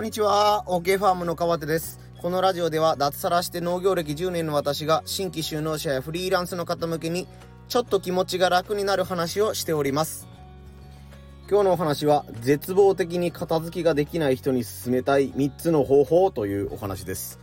こんにちは。OK ファームの川手です。このラジオでは脱サラして農業歴10年の私が新規就農者やフリーランスの方向けにちょっと気持ちが楽になる話をしております。今日のお話は絶望的に片付きができない人に勧めたい3つの方法というお話です。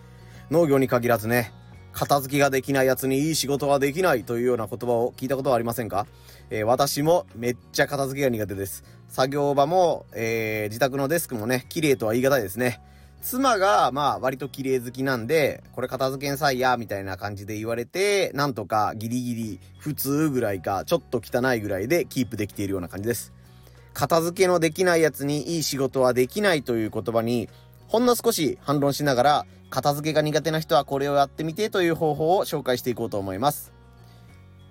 農業に限らずね片付きができないやつにいい仕事はできないというような言葉を聞いたことはありませんか、えー、私もめっちゃ片付けが苦手です。作業場も、えー、自宅のデスクもね、綺麗とは言い難いですね。妻が、まあ、割と綺麗好きなんで、これ片付けんさいや、みたいな感じで言われて、なんとかギリギリ、普通ぐらいか、ちょっと汚いぐらいでキープできているような感じです。片付けのできないやつにいい仕事はできないという言葉に、ほんの少し反論しながら、片付けが苦手な人はこれをやってみてという方法を紹介していこうと思います。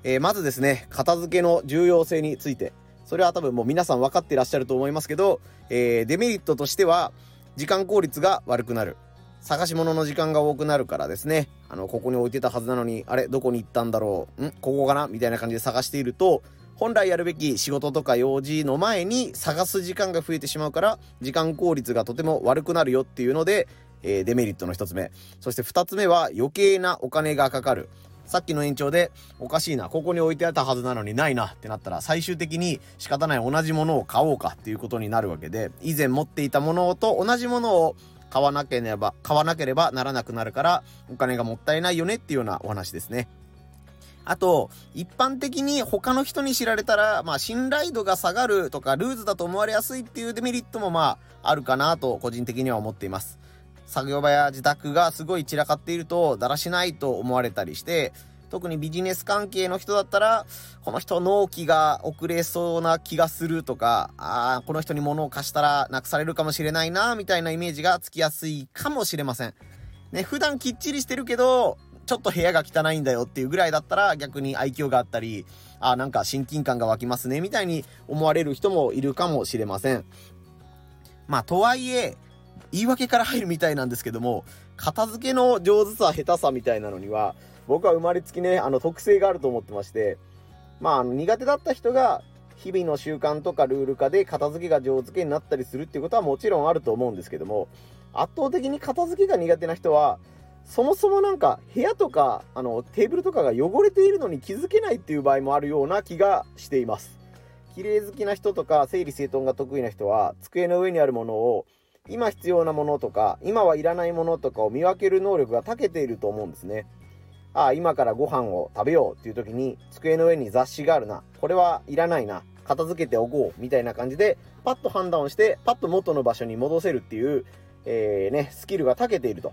えー、まずですね、片付けの重要性について。それは多分もう皆さん分かってらっしゃると思いますけど、えー、デメリットとしては、時間効率が悪くなる。探し物の時間が多くなるからですね。あの、ここに置いてたはずなのに、あれ、どこに行ったんだろう？ん？ここかな？みたいな感じで探していると、本来やるべき仕事とか用事の前に探す時間が増えてしまうから、時間効率がとても悪くなるよっていうので、えー、デメリットの一つ目。そして二つ目は余計なお金がかかる。さっきの延長でおかしいな、ここに置いてあったはずなのにないなってなったら最終的に仕方ない同じものを買おうかっていうことになるわけで、以前持っていたものと同じものを買わなければ、買わなければならなくなるからお金がもったいないよねっていうようなお話ですね。あと、一般的に他の人に知られたら、まあ信頼度が下がるとかルーズだと思われやすいっていうデメリットもまああるかなと個人的には思っています。作業場や自宅がすごい散らかっているとだらしないと思われたりして、特にビジネス関係の人だったら、この人納期が遅れそうな気がするとか、ああ、この人に物を貸したらなくされるかもしれないな、みたいなイメージがつきやすいかもしれません。ね、普段きっちりしてるけど、ちょっと部屋が汚いんだよっていうぐらいだったら逆に愛嬌があったり、あなんか親近感が湧きますね、みたいに思われる人もいるかもしれません。まあ、とはいえ、言い訳から入るみたいなんですけども、片付けの上手さ、下手さみたいなのには、僕は生まれつきね、あの特性があると思ってまして、まあ、あの苦手だった人が、日々の習慣とかルール化で片付けが上手になったりするっていうことはもちろんあると思うんですけども、圧倒的に片付けが苦手な人は、そもそもなんか部屋とかあのテーブルとかが汚れているのに気づけないっていう場合もあるような気がしています。綺麗好きな人とか整理整頓が得意な人は机の上にあるものを今必要なものとか今はいらないものとかを見分ける能力が長けていると思うんですね。ああ、今からご飯を食べようっていう時に机の上に雑誌があるな。これはいらないな。片付けておこう。みたいな感じでパッと判断をしてパッと元の場所に戻せるっていう、えー、ね、スキルが長けていると。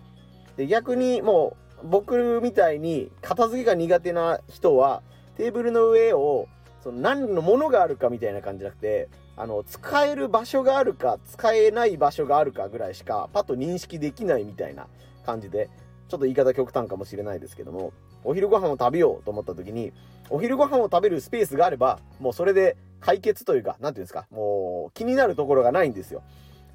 で、逆にもう、僕みたいに片付けが苦手な人は、テーブルの上を、その何のものがあるかみたいな感じじゃなくて、あの、使える場所があるか、使えない場所があるかぐらいしか、パッと認識できないみたいな感じで、ちょっと言い方極端かもしれないですけども、お昼ご飯を食べようと思った時に、お昼ご飯を食べるスペースがあれば、もうそれで解決というか、なんていうんですか、もう気になるところがないんですよ。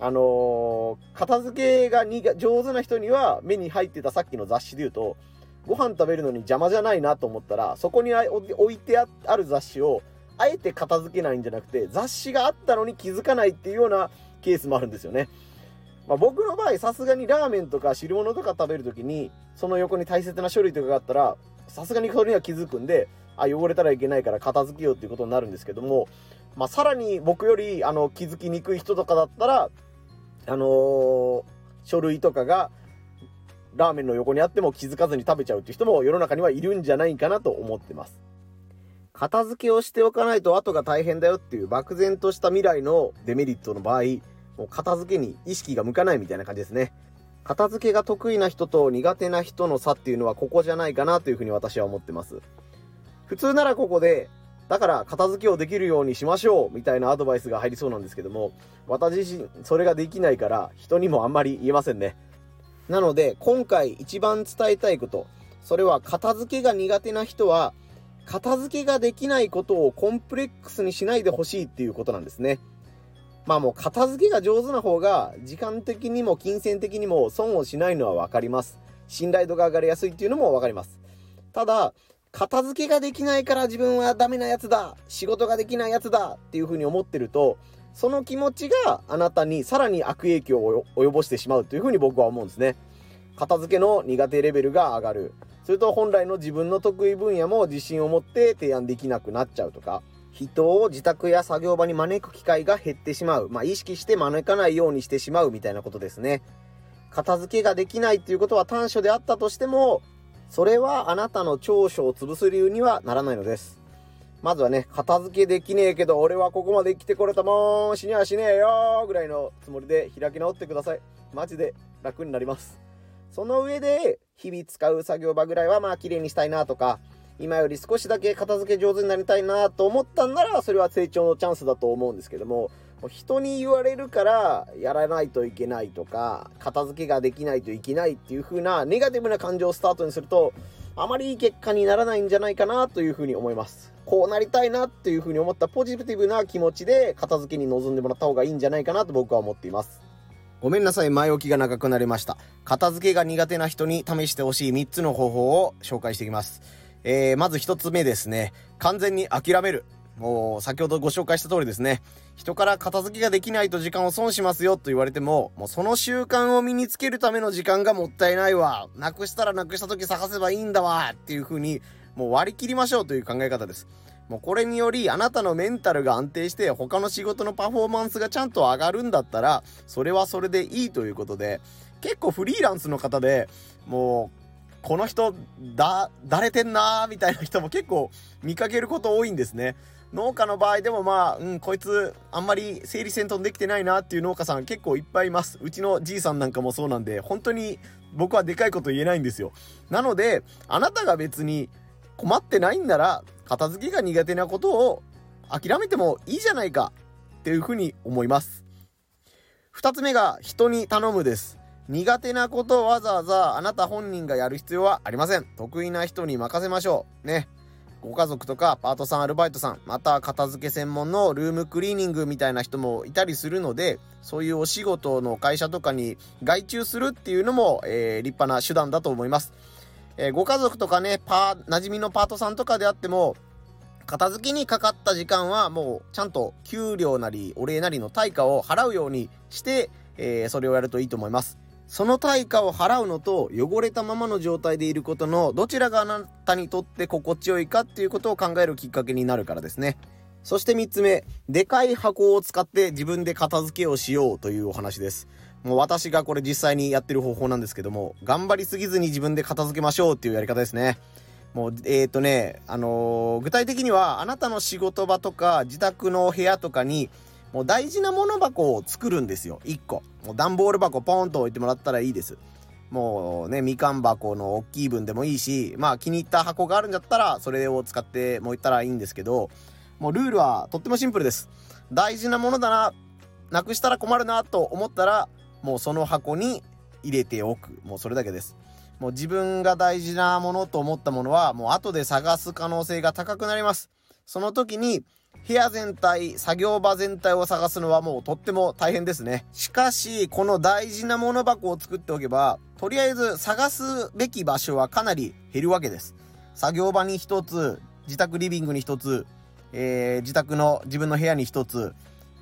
あのー、片付けがにが上手な人には目に入ってたさっきの雑誌で言うと、ご飯食べるのに邪魔じゃないなと思ったら、そこに置いてある雑誌を、あえて片付けないんじゃなくて、雑誌があったのに気づかないっていうようなケースもあるんですよね。まあ、僕の場合、さすがにラーメンとか汁物とか食べるときに、その横に大切な書類とかがあったら、さすがにそれには気づくんで、あ、汚れたらいけないから片付けようっていうことになるんですけども、まあ、さらに僕より、あの、気づきにくい人とかだったら、あのー、書類とかがラーメンの横にあっても気づかずに食べちゃうっていう人も世の中にはいるんじゃないかなと思ってます。片付けをしておかないと後が大変だよっていう漠然とした未来のデメリットの場合、もう片付けに意識が向かないみたいな感じですね。片付けが得意な人と苦手な人の差っていうのはここじゃないかなというふうに私は思ってます。普通ならここでだから片付けをできるようにしましょうみたいなアドバイスが入りそうなんですけども、私自身それができないから人にもあんまり言えませんね。なので今回一番伝えたいこと、それは片付けが苦手な人は、片付けができないことをコンプレックスにしないでほしいっていうことなんですね。まあもう片付けが上手な方が時間的にも金銭的にも損をしないのはわかります。信頼度が上がりやすいっていうのもわかります。ただ、片付けができないから自分はダメなやつだ仕事ができないやつだっていう風に思ってるとその気持ちがあなたにさらに悪影響を及ぼしてしまうというふうに僕は思うんですね。片付けの苦手レベルが上がる。それと本来の自分の得意分野も自信を持って提案できなくなっちゃうとか、人を自宅や作業場に招く機会が減ってしまう。まあ、意識して招かないようにしてしまうみたいなことですね。片付けができないっていうことは短所であったとしても、それはあなたの長所を潰す理由にはならないのです。まずはね、片付けできねえけど、俺はここまで生きてこれたもん、死にはしねえよぐらいのつもりで開き直ってください。マジで楽になります。その上で、日々使う作業場ぐらいはまあ綺麗にしたいなとか、今より少しだけ片付け上手になりたいなと思ったんなら、それは成長のチャンスだと思うんですけども、人に言われるからやらないといけないとか、片付けができないといけないっていう風なネガティブな感情をスタートにすると、あまりいい結果にならないんじゃないかなという風に思います。こうなりたいなっていう風に思ったポジティブな気持ちで片付けに臨んでもらった方がいいんじゃないかなと僕は思っています。ごめんなさい、前置きが長くなりました。片付けが苦手な人に試してほしい3つの方法を紹介していきます。えー、まず1つ目ですね。完全に諦める。もう、先ほどご紹介した通りですね。人から片付けができないと時間を損しますよと言われても、もうその習慣を身につけるための時間がもったいないわ。なくしたらなくした時探せばいいんだわ。っていう風に、もう割り切りましょうという考え方です。もうこれによりあなたのメンタルが安定して他の仕事のパフォーマンスがちゃんと上がるんだったら、それはそれでいいということで、結構フリーランスの方で、もう、この人、だ、だれてんなーみたいな人も結構見かけること多いんですね。農家の場合でもまあ、うん、こいつ、あんまり整理整頓できてないなっていう農家さん結構いっぱいいます。うちのじいさんなんかもそうなんで、本当に僕はでかいこと言えないんですよ。なので、あなたが別に困ってないんなら、片付けが苦手なことを諦めてもいいじゃないかっていうふうに思います。二つ目が人に頼むです。苦手なことをわざわざあなた本人がやる必要はありません。得意な人に任せましょう。ね。ご家族とかパートさん、アルバイトさん、また片付け専門のルームクリーニングみたいな人もいたりするので、そういうお仕事の会社とかに外注するっていうのも、えー、立派な手段だと思います。えー、ご家族とかね、パー、馴染みのパートさんとかであっても、片付けにかかった時間はもうちゃんと給料なりお礼なりの対価を払うようにして、えー、それをやるといいと思います。その対価を払うのと汚れたままの状態でいることのどちらがあなたにとって心地よいかっていうことを考えるきっかけになるからですね。そして3つ目、でかい箱を使って自分で片付けをしようというお話です。もう私がこれ実際にやってる方法なんですけども、頑張りすぎずに自分で片付けましょうっていうやり方ですね。もう、えっ、ー、とね、あのー、具体的にはあなたの仕事場とか自宅の部屋とかにもう大事な物箱を作るんですよ。1個。もう段ボール箱ポンと置いてもらったらいいです。もうね、みかん箱の大きい分でもいいし、まあ気に入った箱があるんだったら、それを使ってもういったらいいんですけど、もうルールはとってもシンプルです。大事なものだな、なくしたら困るなと思ったら、もうその箱に入れておく。もうそれだけです。もう自分が大事なものと思ったものは、もう後で探す可能性が高くなります。その時に、部屋全体、作業場全体を探すのはもうとっても大変ですね。しかし、この大事なもの箱を作っておけば、とりあえず探すべき場所はかなり減るわけです。作業場に一つ、自宅リビングに一つ、えー、自宅の自分の部屋に一つ、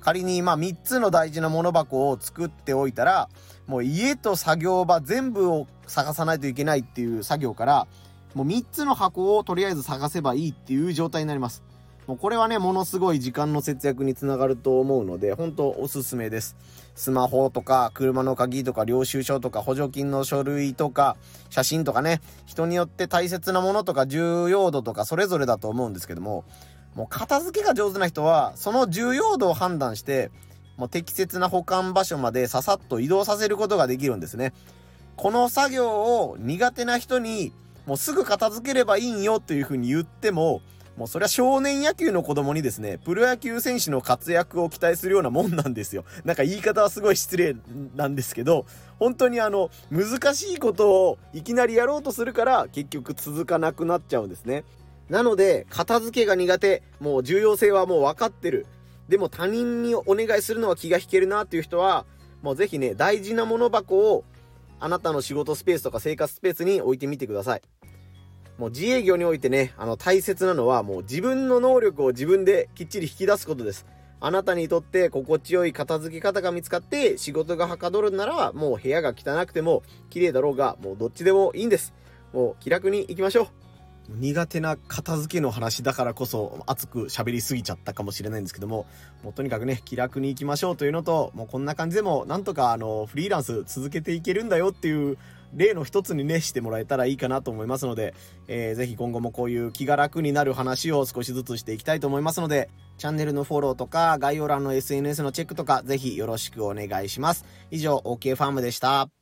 仮にまあ3つの大事なもの箱を作っておいたら、もう家と作業場全部を探さないといけないっていう作業から、もう3つの箱をとりあえず探せばいいっていう状態になります。もうこれはね、ものすごい時間の節約につながると思うので、本当おすすめです。スマホとか、車の鍵とか、領収書とか、補助金の書類とか、写真とかね、人によって大切なものとか、重要度とか、それぞれだと思うんですけども、もう片付けが上手な人は、その重要度を判断して、もう適切な保管場所までささっと移動させることができるんですね。この作業を苦手な人に、もうすぐ片付ければいいんよというふうに言っても、もうそれは少年野球の子供にですね、プロ野球選手の活躍を期待するようなもんなんですよ。なんか言い方はすごい失礼なんですけど、本当にあの、難しいことをいきなりやろうとするから、結局続かなくなっちゃうんですね。なので、片付けが苦手、もう重要性はもう分かってる。でも他人にお願いするのは気が引けるなっていう人は、もうぜひね、大事なもの箱をあなたの仕事スペースとか生活スペースに置いてみてください。もう自営業においてね、あの大切なのはもう自分の能力を自分できっちり引き出すことです。あなたにとって心地よい片付け方が見つかって仕事がはかどるならもう部屋が汚くても綺麗だろうがもうどっちでもいいんです。もう気楽に行きましょう。苦手な片付けの話だからこそ熱く喋りすぎちゃったかもしれないんですけども、もうとにかくね、気楽に行きましょうというのと、もうこんな感じでもなんとかあの、フリーランス続けていけるんだよっていう例の一つにね、してもらえたらいいかなと思いますので、えー、ぜひ今後もこういう気が楽になる話を少しずつしていきたいと思いますので、チャンネルのフォローとか概要欄の SNS のチェックとかぜひよろしくお願いします。以上、OK ファームでした。